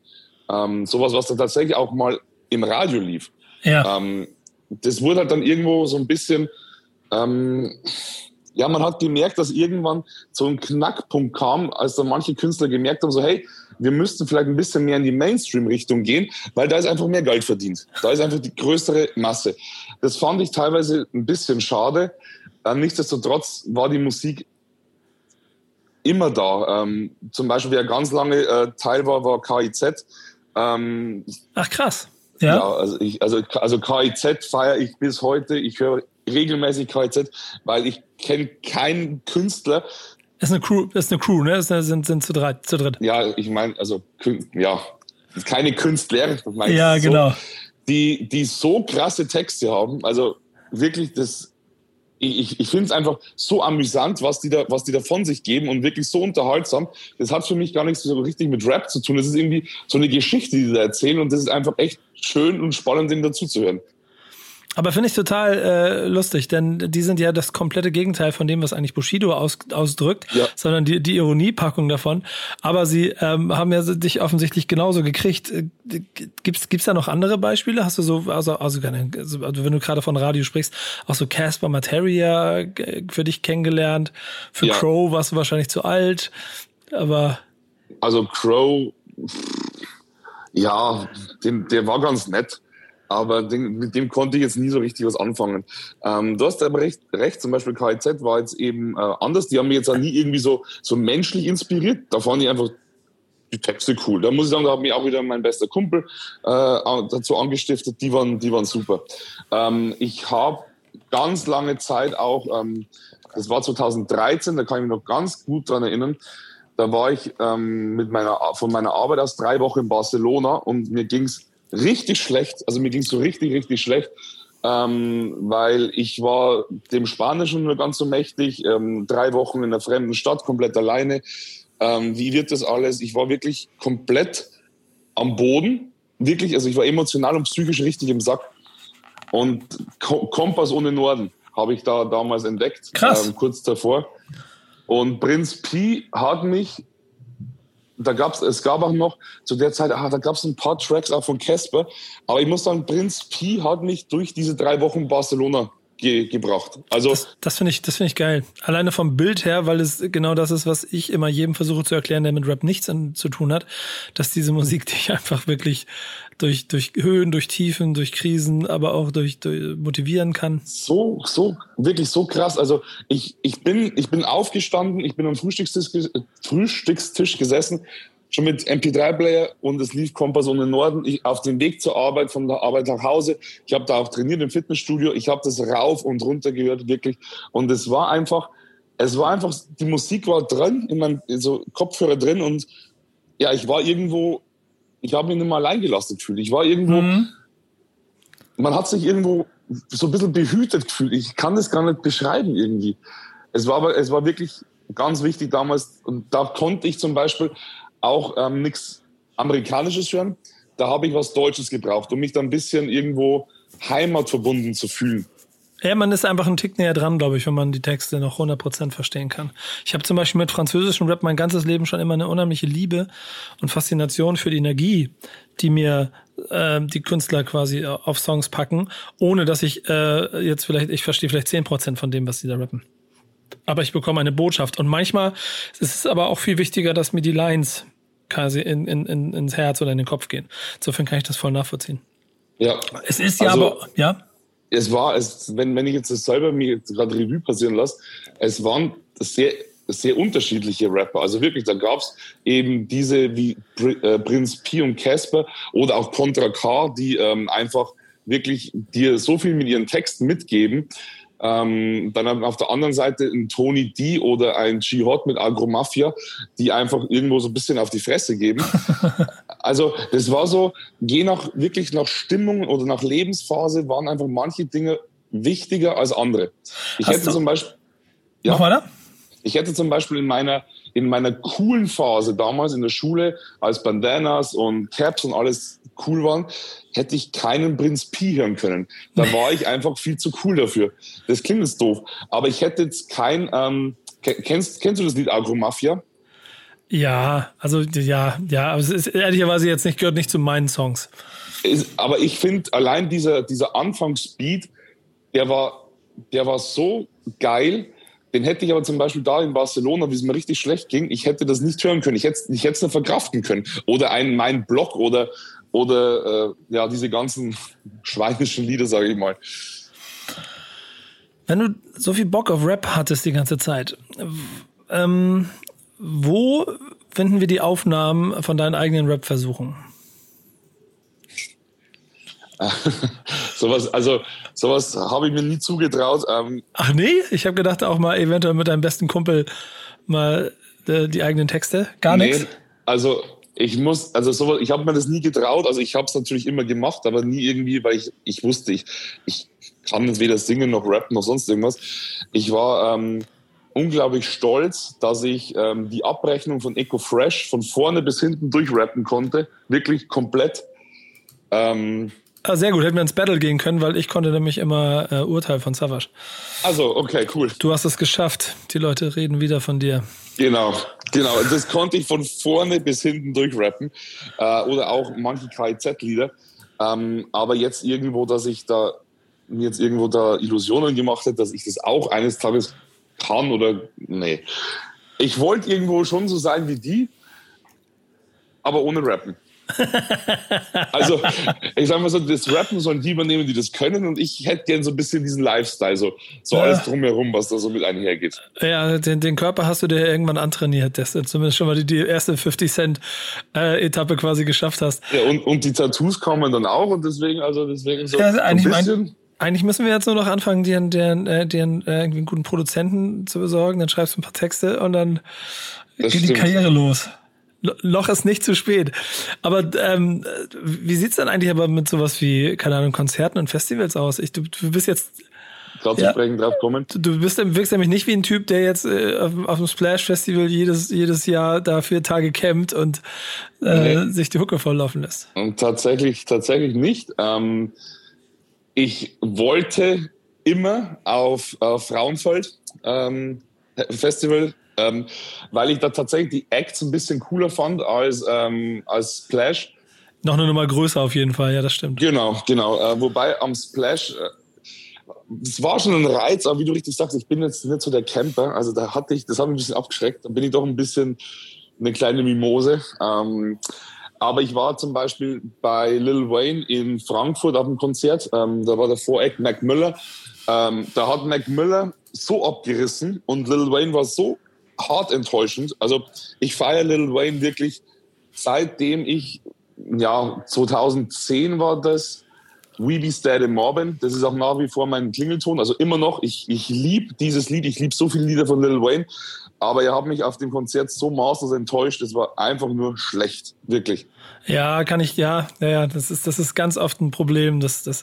Ähm, sowas, was dann tatsächlich auch mal im Radio lief. Ja. Ähm, das wurde halt dann irgendwo so ein bisschen, ähm, ja, man hat gemerkt, dass irgendwann so ein Knackpunkt kam, als dann manche Künstler gemerkt haben, so hey, wir müssten vielleicht ein bisschen mehr in die Mainstream-Richtung gehen, weil da ist einfach mehr Geld verdient. Da ist einfach die größere Masse. Das fand ich teilweise ein bisschen schade. Äh, nichtsdestotrotz war die Musik immer da. Ähm, zum Beispiel, wer ganz lange äh, Teil war, war KIZ. Ähm, Ach krass. Ja, ja also, ich, also, also KIZ feiere ich bis heute. Ich höre regelmäßig KIZ, weil ich kenne keinen Künstler, ist eine Crew, ist eine Crew, ne? Eine, sind, sind zu, drei, zu dritt. Ja, ich meine, also, ja, keine Künstler, ja, so, genau. Die, die so krasse Texte haben, also wirklich das, ich, ich finde es einfach so amüsant, was die, da, was die da von sich geben und wirklich so unterhaltsam. Das hat für mich gar nichts so richtig mit Rap zu tun. Das ist irgendwie so eine Geschichte, die sie da erzählen und das ist einfach echt schön und spannend, denen dazuzuhören. Aber finde ich total äh, lustig, denn die sind ja das komplette Gegenteil von dem, was eigentlich Bushido aus, ausdrückt, ja. sondern die, die Ironiepackung davon. Aber sie ähm, haben ja dich offensichtlich genauso gekriegt. Äh, gibt's gibt's da noch andere Beispiele? Hast du so, also, also, also wenn du gerade von Radio sprichst, auch so Casper Materia für dich kennengelernt? Für ja. Crow warst du wahrscheinlich zu alt, aber. Also Crow, ja, den, der war ganz nett aber den, mit dem konnte ich jetzt nie so richtig was anfangen. Ähm, du hast aber recht, recht, zum Beispiel KIZ war jetzt eben äh, anders. Die haben mich jetzt auch nie irgendwie so, so menschlich inspiriert. Da fand ich einfach die Texte cool. Da muss ich sagen, da hat mich auch wieder mein bester Kumpel äh, dazu angestiftet. Die waren, die waren super. Ähm, ich habe ganz lange Zeit auch, ähm, das war 2013, da kann ich mich noch ganz gut dran erinnern, da war ich ähm, mit meiner, von meiner Arbeit aus drei Wochen in Barcelona und mir ging's richtig schlecht. Also mir ging es so richtig, richtig schlecht. Ähm, weil ich war dem Spanischen nur ganz so mächtig, ähm, drei Wochen in einer fremden Stadt, komplett alleine. Ähm, wie wird das alles? Ich war wirklich komplett am Boden, wirklich, also ich war emotional und psychisch richtig im Sack. Und Kompass ohne Norden habe ich da damals entdeckt, Krass. Ähm, kurz davor. Und Prinz Pi hat mich da gab's, es gab auch noch zu der Zeit, ah, da gab es ein paar Tracks auch von Casper. Aber ich muss sagen, Prinz Pi hat mich durch diese drei Wochen Barcelona ge gebracht. Also das, das finde ich, das finde ich geil. Alleine vom Bild her, weil es genau das ist, was ich immer jedem versuche zu erklären, der mit Rap nichts an, zu tun hat, dass diese Musik dich einfach wirklich durch durch Höhen, durch Tiefen, durch Krisen, aber auch durch, durch motivieren kann. So so wirklich so krass. Also ich ich bin ich bin aufgestanden, ich bin am Frühstückstisch Frühstückstisch gesessen schon mit MP3-Player und es lief Kompass ohne Norden. Ich, auf dem Weg zur Arbeit, von der Arbeit nach Hause. Ich habe da auch trainiert im Fitnessstudio. Ich habe das rauf und runter gehört, wirklich. Und es war einfach, es war einfach, die Musik war drin, in meinem so Kopfhörer drin und ja, ich war irgendwo, ich habe mich nicht mal allein gelassen gefühlt. Ich war irgendwo, mhm. man hat sich irgendwo so ein bisschen behütet gefühlt. Ich kann das gar nicht beschreiben irgendwie. Es war aber, es war wirklich ganz wichtig damals und da konnte ich zum Beispiel auch ähm, nichts Amerikanisches hören. Da habe ich was Deutsches gebraucht, um mich dann ein bisschen irgendwo heimatverbunden zu fühlen. Ja, man ist einfach einen Tick näher dran, glaube ich, wenn man die Texte noch 100% verstehen kann. Ich habe zum Beispiel mit französischem Rap mein ganzes Leben schon immer eine unheimliche Liebe und Faszination für die Energie, die mir äh, die Künstler quasi auf Songs packen, ohne dass ich äh, jetzt vielleicht, ich verstehe vielleicht 10% von dem, was sie da rappen aber ich bekomme eine Botschaft. Und manchmal ist es aber auch viel wichtiger, dass mir die Lines quasi in, in, in, ins Herz oder in den Kopf gehen. Insofern kann ich das voll nachvollziehen. Ja. Es ist ja also, aber, ja. Es war, es, wenn, wenn ich jetzt das selber mir gerade Revue passieren lasse, es waren sehr, sehr unterschiedliche Rapper. Also wirklich, da gab es eben diese wie äh, Prinz P und Casper oder auch Contra K, die ähm, einfach wirklich dir so viel mit ihren Texten mitgeben, ähm, dann auf der anderen Seite ein Tony D oder ein G-Hot mit Agromafia, die einfach irgendwo so ein bisschen auf die Fresse geben. also das war so, je nach wirklich nach Stimmung oder nach Lebensphase waren einfach manche Dinge wichtiger als andere. Ich Hast hätte zum Beispiel. Ja, Mach weiter. Ich hätte zum Beispiel in meiner in meiner coolen Phase damals in der Schule, als Bandanas und Caps und alles cool waren, hätte ich keinen Prinz Pi hören können. Da war ich einfach viel zu cool dafür. Das klingt jetzt doof. Aber ich hätte jetzt kein, ähm, kennst, kennst du das Lied Agro-Mafia? Ja, also ja, ja, aber es ist ehrlicherweise jetzt nicht, gehört nicht zu meinen Songs. Ist, aber ich finde allein dieser, dieser Anfangsbeat, der war, der war so geil. Den hätte ich aber zum Beispiel da in Barcelona, wie es mir richtig schlecht ging, ich hätte das nicht hören können. Ich hätte, ich hätte es nicht verkraften können. Oder ein mein Blog oder oder äh, ja, diese ganzen schweinischen Lieder, sage ich mal. Wenn du so viel Bock auf Rap hattest die ganze Zeit, ähm, wo finden wir die Aufnahmen von deinen eigenen Rap-Versuchen? sowas, also sowas habe ich mir nie zugetraut. Ähm, Ach nee, ich habe gedacht auch mal eventuell mit deinem besten Kumpel mal äh, die eigenen Texte. Gar nee, nichts. Also ich muss, also so, ich habe mir das nie getraut. Also ich habe es natürlich immer gemacht, aber nie irgendwie, weil ich, ich wusste, ich, ich kann jetzt weder singen noch rappen noch sonst irgendwas. Ich war ähm, unglaublich stolz, dass ich ähm, die Abrechnung von Eco Fresh von vorne bis hinten durchrappen konnte. Wirklich komplett. Ähm, Ah, sehr gut, hätten wir ins Battle gehen können, weil ich konnte nämlich immer äh, Urteil von Savage. Also, okay, cool. Du hast es geschafft. Die Leute reden wieder von dir. Genau, genau. Das konnte ich von vorne bis hinten durchrappen. Äh, oder auch manche KIZ-Lieder. Ähm, aber jetzt irgendwo, dass ich da mir jetzt irgendwo da Illusionen gemacht hätte, dass ich das auch eines Tages kann oder nee. Ich wollte irgendwo schon so sein wie die, aber ohne Rappen. also, ich sag mal so, das Rappen sollen die übernehmen, die das können und ich hätte gern so ein bisschen diesen Lifestyle, so, so ja. alles drumherum, was da so mit einhergeht. Ja, den, den Körper hast du dir irgendwann antrainiert, dass du zumindest schon mal die, die erste 50 Cent äh, Etappe quasi geschafft hast. Ja, und, und die Tattoos kommen dann auch und deswegen, also deswegen so, ja, also ein bisschen. Mein, eigentlich müssen wir jetzt nur noch anfangen, dir, dir, dir, dir äh, irgendwie einen guten Produzenten zu besorgen, dann schreibst du ein paar Texte und dann das geht stimmt. die Karriere los. Noch ist nicht zu spät. Aber ähm, wie sieht's dann eigentlich aber mit sowas wie, keine Ahnung, Konzerten und Festivals aus? Ich, du, du bist jetzt gerade ja, sprechen drauf kommen. Du bist wirkst nämlich nicht wie ein Typ, der jetzt äh, auf, auf, dem Splash Festival jedes, jedes Jahr da vier Tage campt und äh, nee. sich die Hucke volllaufen lässt. Und tatsächlich, tatsächlich nicht. Ähm, ich wollte immer auf, auf Frauenfeld ähm, Festival ähm, weil ich da tatsächlich die Acts ein bisschen cooler fand als, ähm, als Splash. Noch eine Nummer größer auf jeden Fall, ja, das stimmt. Genau, genau. Äh, wobei am Splash, äh, das war schon ein Reiz, aber wie du richtig sagst, ich bin jetzt nicht so der Camper. Also da hatte ich, das hat mich ein bisschen abgeschreckt. Da bin ich doch ein bisschen eine kleine Mimose. Ähm, aber ich war zum Beispiel bei Lil Wayne in Frankfurt auf dem Konzert. Ähm, da war der Voreck Mac Miller. Ähm, da hat Mac Miller so abgerissen und Lil Wayne war so hart enttäuschend. Also ich feiere Lil Wayne wirklich seitdem ich, ja, 2010 war das, We Be Steady Morbin. Das ist auch nach wie vor mein Klingelton. Also immer noch, ich, ich liebe dieses Lied. Ich liebe so viele Lieder von Lil Wayne. Aber er hat mich auf dem Konzert so maßlos enttäuscht. Es war einfach nur schlecht. Wirklich. Ja, kann ich, ja, ja, ja, das ist, das ist ganz oft ein Problem. Das, das,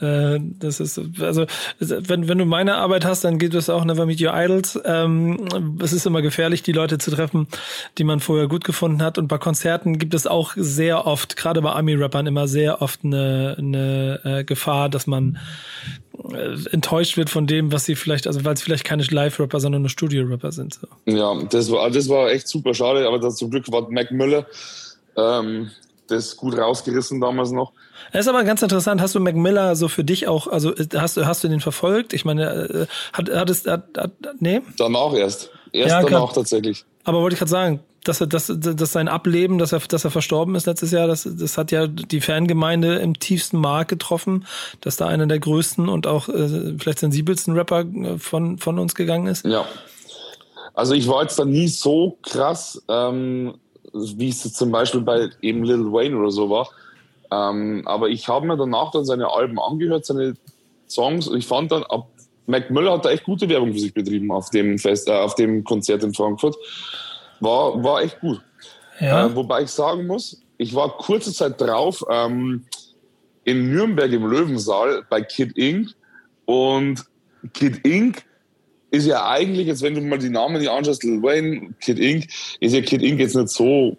äh, das ist, also, wenn, wenn du meine Arbeit hast, dann geht es auch Never Meet Your Idols. Ähm, es ist immer gefährlich, die Leute zu treffen, die man vorher gut gefunden hat. Und bei Konzerten gibt es auch sehr oft, gerade bei Army-Rappern, immer sehr oft eine, eine äh, Gefahr, dass man äh, enttäuscht wird von dem, was sie vielleicht, also weil es vielleicht keine Live-Rapper, sondern nur Studio-Rapper sind. So. Ja, das war, das war echt super schade, aber das, zum Glück war Mac Müller ähm, das gut rausgerissen damals noch. Das ist aber ganz interessant. Hast du Mac Miller so für dich auch, also hast du, hast du den verfolgt? Ich meine, äh, hat, hat es, hat, hat, nee? Danach erst. Erst ja, danach klar. tatsächlich. Aber wollte ich gerade sagen, dass er, dass, dass sein Ableben, dass er, dass er verstorben ist letztes Jahr, das, das hat ja die Fangemeinde im tiefsten Mark getroffen, dass da einer der größten und auch äh, vielleicht sensibelsten Rapper äh, von, von uns gegangen ist. Ja. Also ich war jetzt da nie so krass, ähm, wie es zum Beispiel bei eben Lil Wayne oder so war. Ähm, aber ich habe mir danach dann seine Alben angehört, seine Songs. Und ich fand dann, ab Mac Müller hat da echt gute Werbung für sich betrieben auf dem Fest, äh, auf dem Konzert in Frankfurt. War, war echt gut. Ja. Äh, wobei ich sagen muss, ich war kurze Zeit drauf ähm, in Nürnberg im Löwensaal bei Kid Inc. Und Kid Inc. ist ja eigentlich, jetzt wenn du mal die Namen die anschaust, Lil Wayne, Kid Inc., ist ja Kid Inc. jetzt nicht so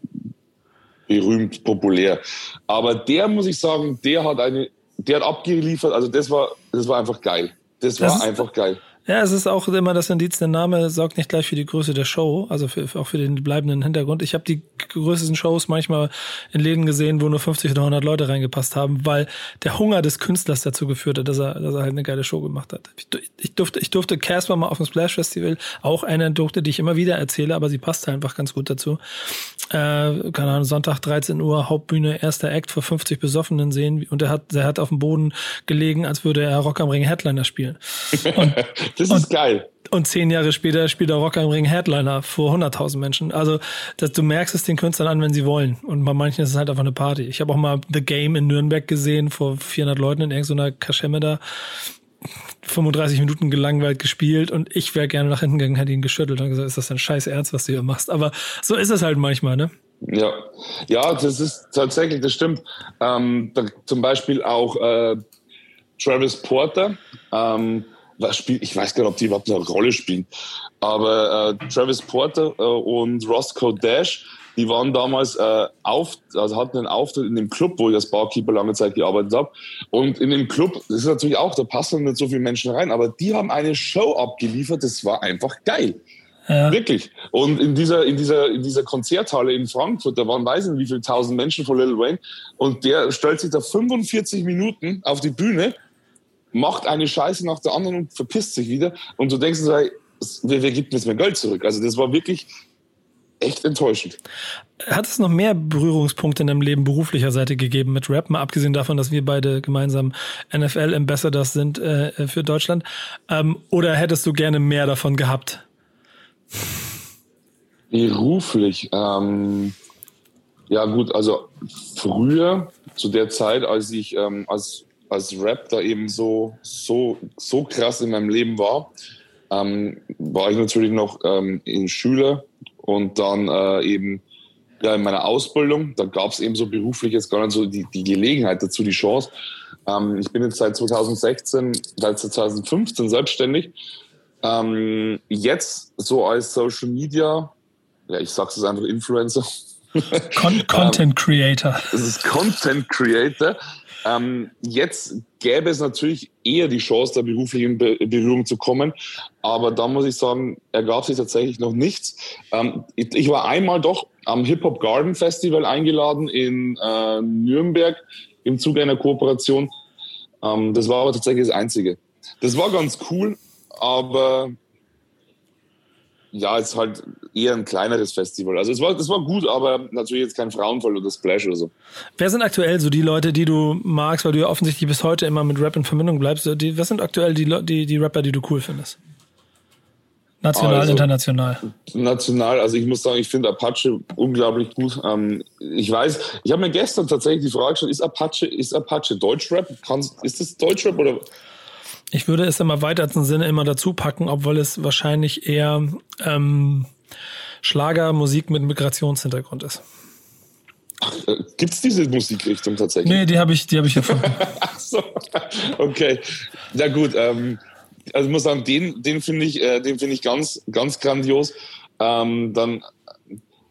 berühmt, populär. Aber der, muss ich sagen, der hat eine, der hat abgeliefert, also das war, das war einfach geil. Das war das einfach geil. Ja, es ist auch immer das Indiz, der Name sorgt nicht gleich für die Größe der Show, also für, auch für den bleibenden Hintergrund. Ich habe die größten Shows manchmal in Läden gesehen, wo nur 50 oder 100 Leute reingepasst haben, weil der Hunger des Künstlers dazu geführt hat, dass er, dass er halt eine geile Show gemacht hat. Ich, ich durfte, ich durfte Casper mal auf dem Splash Festival, auch eine durfte, die ich immer wieder erzähle, aber sie passt einfach ganz gut dazu. Äh, keine Ahnung, Sonntag 13 Uhr, Hauptbühne, erster Act vor 50 Besoffenen sehen und er hat, er hat auf dem Boden gelegen, als würde er Rock am Ring Headliner spielen. Und das ist und, geil. Und zehn Jahre später spielt er Rock am Ring Headliner vor 100.000 Menschen. Also das, du merkst es den Künstlern an, wenn sie wollen. Und bei manchen ist es halt einfach eine Party. Ich habe auch mal The Game in Nürnberg gesehen, vor 400 Leuten in irgendeiner Kaschemme da. 35 Minuten gelangweilt gespielt und ich wäre gerne nach hinten gegangen, hätte ihn geschüttelt und gesagt, ist das ein scheiß Ernst, was du hier machst? Aber so ist es halt manchmal, ne? Ja, ja, das ist tatsächlich, das stimmt. Ähm, da, zum Beispiel auch äh, Travis Porter, ähm, was spielt, ich weiß gar nicht, ob die überhaupt eine Rolle spielen. Aber äh, Travis Porter äh, und Roscoe Dash, die waren damals äh, auf, also hatten einen Auftritt in dem Club, wo ich als Barkeeper lange Zeit gearbeitet habe. Und in dem Club, das ist natürlich auch, da passen nicht so viele Menschen rein, aber die haben eine Show abgeliefert, das war einfach geil. Ja. Wirklich. Und in dieser, in dieser, in dieser Konzerthalle in Frankfurt, da waren weiß nicht wie viele tausend Menschen von Lil Wayne. Und der stellt sich da 45 Minuten auf die Bühne macht eine Scheiße nach der anderen und verpisst sich wieder. Und du denkst, wer, wer gibt mir jetzt mein Geld zurück? Also das war wirklich echt enttäuschend. Hat es noch mehr Berührungspunkte in deinem Leben beruflicher Seite gegeben mit Rap, mal abgesehen davon, dass wir beide gemeinsam NFL-Ambassadors sind äh, für Deutschland? Ähm, oder hättest du gerne mehr davon gehabt? Beruflich. Ähm, ja gut, also früher, zu der Zeit, als ich ähm, als als Rap da eben so, so, so krass in meinem Leben war, ähm, war ich natürlich noch ähm, in Schüler und dann äh, eben ja, in meiner Ausbildung. Da gab es eben so beruflich jetzt gar nicht so die, die Gelegenheit dazu, die Chance. Ähm, ich bin jetzt seit 2016, seit 2015 selbstständig. Ähm, jetzt so als Social Media, ja, ich sag's jetzt einfach Influencer. Con Content Creator. Das ist Content Creator. Ähm, jetzt gäbe es natürlich eher die Chance, da beruflich in Berührung zu kommen. Aber da muss ich sagen, ergab sich tatsächlich noch nichts. Ähm, ich, ich, war einmal doch am Hip Hop Garden Festival eingeladen in äh, Nürnberg im Zuge einer Kooperation. Ähm, das war aber tatsächlich das Einzige. Das war ganz cool, aber ja, es ist halt eher ein kleineres Festival. Also es war, das war gut, aber natürlich jetzt kein Frauenfall oder Splash oder so. Wer sind aktuell so die Leute, die du magst, weil du ja offensichtlich bis heute immer mit Rap in Verbindung bleibst? Die, was sind aktuell die, die, die Rapper, die du cool findest? National, also, international. National, also ich muss sagen, ich finde Apache unglaublich gut. Ähm, ich weiß, ich habe mir gestern tatsächlich die Frage gestellt, ist Apache, ist Apache Deutschrap? Kann, ist das Deutschrap oder ich würde es im erweiterten Sinne immer dazu packen, obwohl es wahrscheinlich eher ähm, Schlagermusik mit Migrationshintergrund ist. Äh, Gibt es diese Musikrichtung tatsächlich? Nee, die habe ich, die hab ich erfunden. Ach so, okay. Ja gut, ähm, also ich muss sagen, den, den finde ich, äh, den finde ich ganz, ganz grandios. Ähm, dann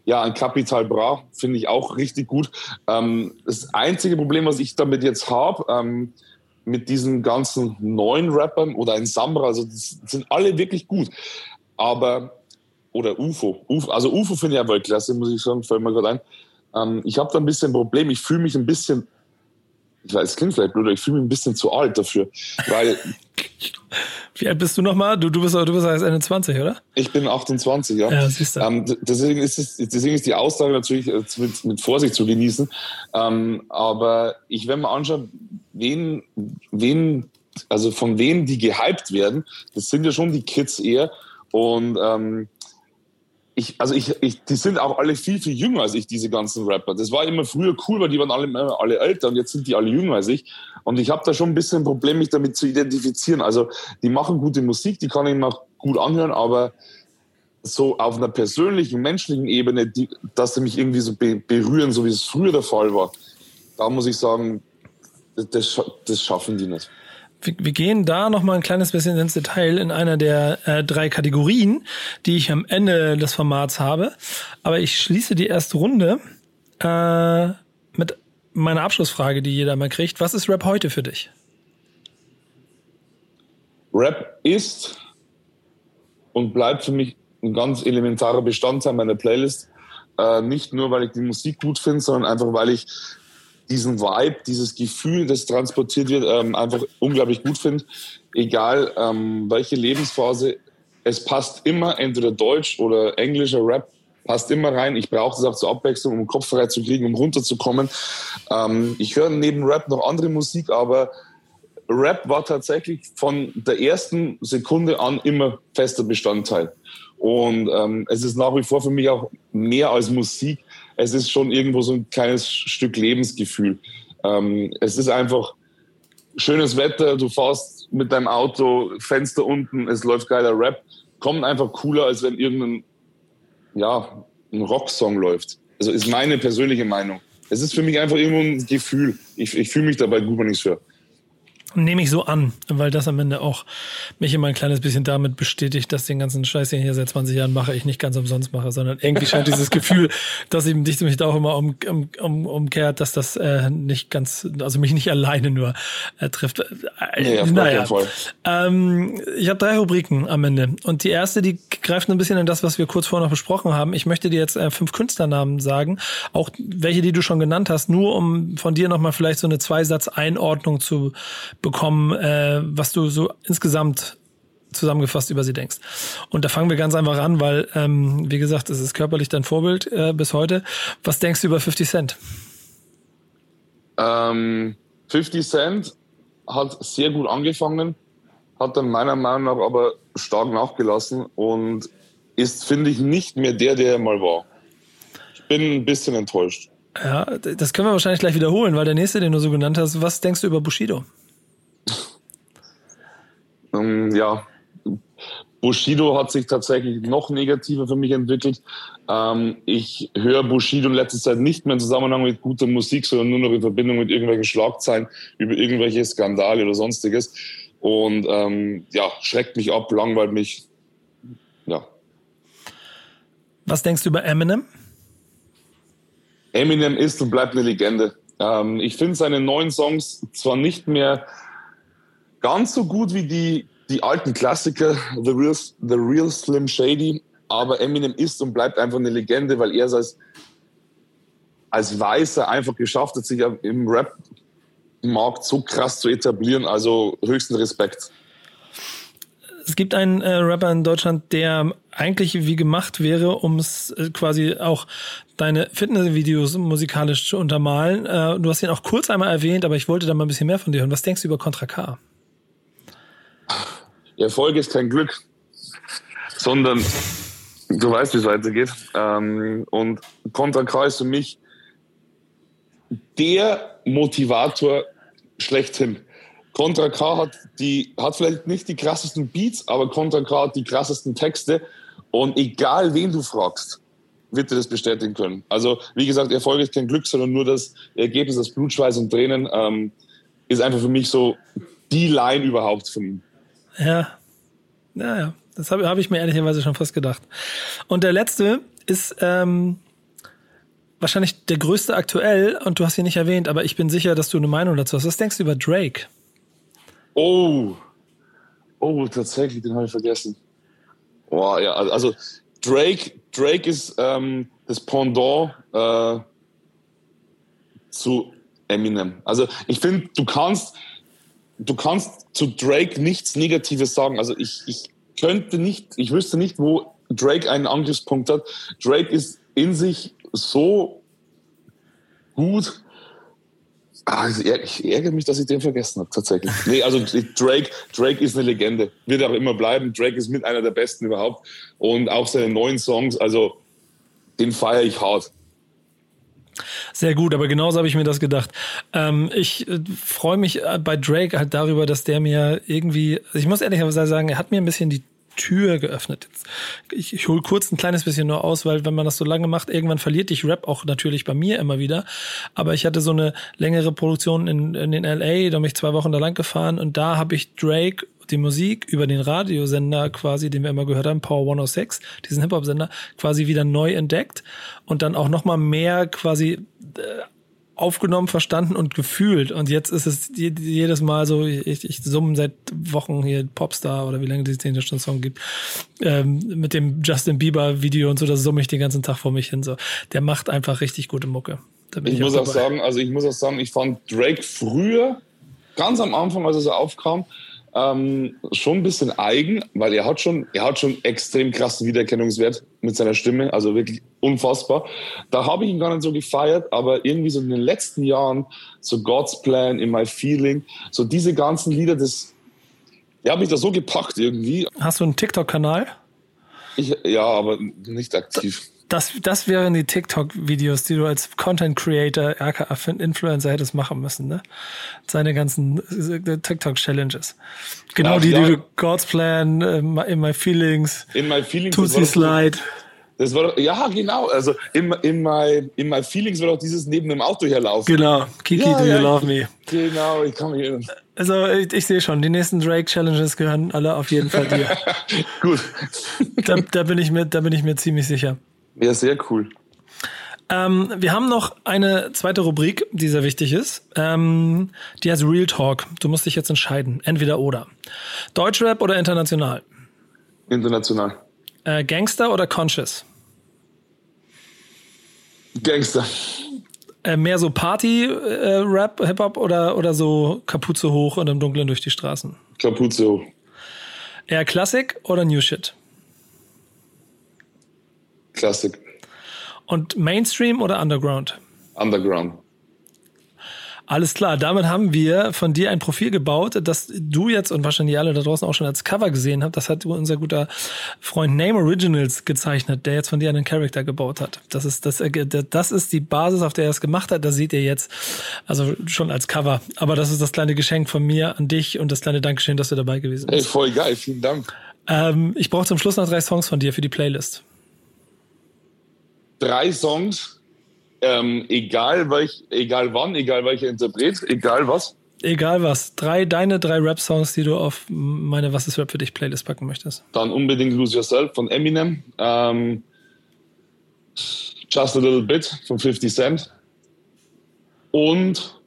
ja, ein Capital Bra finde ich auch richtig gut. Ähm, das einzige Problem, was ich damit jetzt habe, ähm, mit diesen ganzen neuen Rappern oder ein Samra, also sind alle wirklich gut. Aber, oder UFO, UFO also UFO finde ich ja Weltklasse, muss ich sagen, fällt mir gerade ein. Ähm, ich habe da ein bisschen ein Problem, ich fühle mich ein bisschen es klingt vielleicht blöd, ich fühle mich ein bisschen zu alt dafür, weil. Wie alt bist du nochmal? Du, du bist, du bist erst 21, oder? Ich bin 28, ja. Ja, siehst du. Ähm, deswegen, ist es, deswegen ist die Aussage natürlich äh, mit, mit Vorsicht zu genießen. Ähm, aber ich, wenn man anschaut, wen, wen, also von wem die gehypt werden, das sind ja schon die Kids eher. Und ähm, ich, also ich, ich, die sind auch alle viel, viel jünger als ich, diese ganzen Rapper. Das war immer früher cool, weil die waren alle, alle älter und jetzt sind die alle jünger als ich. Und ich habe da schon ein bisschen ein Problem, mich damit zu identifizieren. Also die machen gute Musik, die kann ich mir gut anhören, aber so auf einer persönlichen, menschlichen Ebene, die, dass sie mich irgendwie so be berühren, so wie es früher der Fall war, da muss ich sagen, das, das schaffen die nicht. Wir, gehen da noch mal ein kleines bisschen ins Detail in einer der äh, drei Kategorien, die ich am Ende des Formats habe. Aber ich schließe die erste Runde äh, mit meiner Abschlussfrage, die jeder mal kriegt. Was ist Rap heute für dich? Rap ist und bleibt für mich ein ganz elementarer Bestandteil meiner Playlist. Äh, nicht nur, weil ich die Musik gut finde, sondern einfach, weil ich diesen Vibe, dieses Gefühl, das transportiert wird, ähm, einfach unglaublich gut finde. Egal ähm, welche Lebensphase, es passt immer entweder Deutsch oder englischer Rap passt immer rein. Ich brauche das auch zur Abwechslung, um den Kopf frei zu kriegen, um runterzukommen. Ähm, ich höre neben Rap noch andere Musik, aber Rap war tatsächlich von der ersten Sekunde an immer fester Bestandteil. Und ähm, es ist nach wie vor für mich auch mehr als Musik. Es ist schon irgendwo so ein kleines Stück Lebensgefühl. Ähm, es ist einfach schönes Wetter, du fährst mit deinem Auto, Fenster unten, es läuft geiler Rap. Kommt einfach cooler, als wenn irgendein, ja, ein Rocksong läuft. Also ist meine persönliche Meinung. Es ist für mich einfach irgendwo ein Gefühl. Ich, ich fühle mich dabei gut, wenn ich es höre. Nehme ich so an, weil das am Ende auch mich immer ein kleines bisschen damit bestätigt, dass den ganzen Scheiß, den ich hier seit 20 Jahren mache, ich nicht ganz umsonst mache, sondern irgendwie scheint dieses Gefühl, dass eben dich mich da auch immer um, um, um, umkehrt, dass das äh, nicht ganz, also mich nicht alleine nur äh, trifft. Äh, ja, naja. Ähm, ich habe drei Rubriken am Ende und die erste, die greift ein bisschen in das, was wir kurz vorher noch besprochen haben. Ich möchte dir jetzt äh, fünf Künstlernamen sagen, auch welche, die du schon genannt hast, nur um von dir nochmal vielleicht so eine Zweisatz-Einordnung zu bekommen, äh, was du so insgesamt zusammengefasst über sie denkst. Und da fangen wir ganz einfach an, weil, ähm, wie gesagt, es ist körperlich dein Vorbild äh, bis heute. Was denkst du über 50 Cent? Ähm, 50 Cent hat sehr gut angefangen, hat dann meiner Meinung nach aber stark nachgelassen und ist, finde ich, nicht mehr der, der er mal war. Ich bin ein bisschen enttäuscht. Ja, das können wir wahrscheinlich gleich wiederholen, weil der nächste, den du so genannt hast, was denkst du über Bushido? Ähm, ja, Bushido hat sich tatsächlich noch negativer für mich entwickelt. Ähm, ich höre Bushido in letzter Zeit nicht mehr im Zusammenhang mit guter Musik, sondern nur noch in Verbindung mit irgendwelchen Schlagzeilen über irgendwelche Skandale oder sonstiges. Und ähm, ja, schreckt mich ab, langweilt mich. Ja. Was denkst du über Eminem? Eminem ist und bleibt eine Legende. Ähm, ich finde seine neuen Songs zwar nicht mehr ganz so gut wie die, die alten Klassiker, The Real, The Real Slim Shady, aber Eminem ist und bleibt einfach eine Legende, weil er es als, als Weißer einfach geschafft hat, sich im Rap-Markt so krass zu etablieren. Also höchsten Respekt. Es gibt einen äh, Rapper in Deutschland, der eigentlich wie gemacht wäre, um es äh, quasi auch deine Fitnessvideos musikalisch zu untermalen. Äh, du hast ihn auch kurz einmal erwähnt, aber ich wollte da mal ein bisschen mehr von dir hören. Was denkst du über Contra K? Erfolg ist kein Glück, sondern du weißt, wie es weitergeht. Ähm, und Contra K ist für mich der Motivator schlechthin. Contra K hat, die, hat vielleicht nicht die krassesten Beats, aber Contra K hat die krassesten Texte. Und egal wen du fragst, wird dir das bestätigen können. Also, wie gesagt, Erfolg ist kein Glück, sondern nur das Ergebnis, das Blutschweiß und Tränen, ähm, ist einfach für mich so die Line überhaupt von ihm. Ja. Naja, das habe hab ich mir ehrlicherweise schon fast gedacht. Und der letzte ist ähm, wahrscheinlich der größte aktuell und du hast ihn nicht erwähnt, aber ich bin sicher, dass du eine Meinung dazu hast. Was denkst du über Drake? Oh, oh, tatsächlich, den habe ich vergessen. Boah, ja, also Drake, Drake ist ähm, das Pendant äh, zu Eminem. Also ich finde, du kannst, du kannst zu Drake nichts Negatives sagen. Also ich, ich könnte nicht, ich wüsste nicht, wo Drake einen Angriffspunkt hat. Drake ist in sich so gut. Ah, ich ärgere mich, dass ich den vergessen habe, tatsächlich. Nee, also Drake, Drake ist eine Legende. Wird auch immer bleiben. Drake ist mit einer der besten überhaupt. Und auch seine neuen Songs, also den feiere ich hart. Sehr gut, aber genauso habe ich mir das gedacht. Ähm, ich äh, freue mich äh, bei Drake halt darüber, dass der mir irgendwie, also ich muss ehrlich sagen, er hat mir ein bisschen die Tür geöffnet. Ich, ich hole kurz ein kleines bisschen nur aus, weil wenn man das so lange macht, irgendwann verliert dich Rap auch natürlich bei mir immer wieder. Aber ich hatte so eine längere Produktion in, in den LA, da bin ich zwei Wochen da lang gefahren und da habe ich Drake die Musik über den Radiosender quasi, den wir immer gehört haben, Power 106, diesen Hip-Hop-Sender, quasi wieder neu entdeckt und dann auch nochmal mehr quasi äh, aufgenommen, verstanden und gefühlt. Und jetzt ist es jedes Mal so, ich, ich summe seit Wochen hier Popstar oder wie lange die 10 Stunden Song gibt, ähm, mit dem Justin Bieber Video und so, das summe ich den ganzen Tag vor mich hin. So, der macht einfach richtig gute Mucke. ich, ich, muss auch, auch sagen, also ich muss auch sagen, ich fand Drake früher, ganz am Anfang, als er so aufkam, ähm, schon ein bisschen eigen, weil er hat schon, er hat schon extrem krassen Wiedererkennungswert mit seiner Stimme, also wirklich unfassbar. Da habe ich ihn gar nicht so gefeiert, aber irgendwie so in den letzten Jahren, so God's Plan, In My Feeling, so diese ganzen Lieder, das, der hat mich da so gepackt irgendwie. Hast du einen TikTok-Kanal? Ja, aber nicht aktiv. Das, das wären die TikTok-Videos, die du als Content Creator, aka Influencer hättest machen müssen, ne? Seine ganzen äh, TikTok-Challenges. Genau Ach, die, ja. die du God's Plan, uh, In My Feelings, In My Feelings, Tutsi Slide. Das war doch, ja, genau. Also in, in, my, in my Feelings war doch dieses neben dem Auto herlaufen. Genau. Kiki, ja, do ja, you love me? Genau, ich kann mich Also ich, ich sehe schon, die nächsten Drake-Challenges gehören alle auf jeden Fall dir. Gut. Da, da, bin ich mir, da bin ich mir ziemlich sicher. Ja, sehr cool. Ähm, wir haben noch eine zweite Rubrik, die sehr wichtig ist. Ähm, die heißt Real Talk. Du musst dich jetzt entscheiden. Entweder oder. Deutschrap oder international? International. Äh, Gangster oder Conscious? Gangster. Äh, mehr so Party-Rap, äh, Hip-Hop oder, oder so Kapuze hoch und im Dunkeln durch die Straßen? Kapuze hoch. Eher Klassik oder New Shit? Klassik. Und Mainstream oder Underground? Underground. Alles klar, damit haben wir von dir ein Profil gebaut, das du jetzt und wahrscheinlich alle da draußen auch schon als Cover gesehen habt. Das hat unser guter Freund Name Originals gezeichnet, der jetzt von dir einen Charakter gebaut hat. Das ist, das, das ist die Basis, auf der er es gemacht hat. Das seht ihr jetzt also schon als Cover. Aber das ist das kleine Geschenk von mir an dich und das kleine Dankeschön, dass du dabei gewesen bist. Hey, voll geil, vielen Dank. Ähm, ich brauche zum Schluss noch drei Songs von dir für die Playlist drei Songs, ähm, egal welch, egal wann, egal welcher Interpret, egal was. Egal was. Drei, deine drei Rap-Songs, die du auf meine Was ist Rap für dich Playlist packen möchtest. Dann unbedingt Lose Yourself von Eminem. Ähm, Just a Little Bit von 50 Cent. Und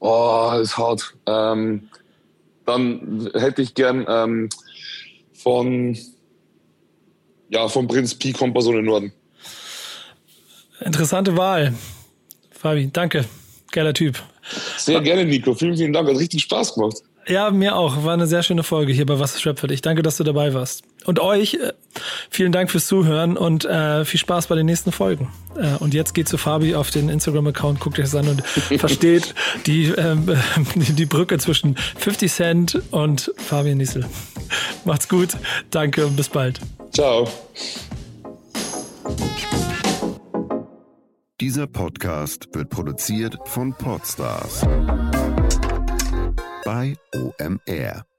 oh, ist hart. Ähm, dann hätte ich gern ähm, von ja, vom Prinz Pi Kompass ohne Norden. Interessante Wahl. Fabi, danke. Geiler Typ. Sehr gerne, Nico. Vielen, vielen Dank. Hat richtig Spaß gemacht. Ja, mir auch. War eine sehr schöne Folge hier bei Was ist Rap für dich. Danke, dass du dabei warst. Und euch, äh, vielen Dank fürs Zuhören und äh, viel Spaß bei den nächsten Folgen. Äh, und jetzt geht zu Fabi auf den Instagram-Account, guckt euch das an und versteht die, äh, die Brücke zwischen 50 Cent und Fabian Niesel. Macht's gut. Danke und bis bald. Ciao. Dieser Podcast wird produziert von Podstars bei OMR.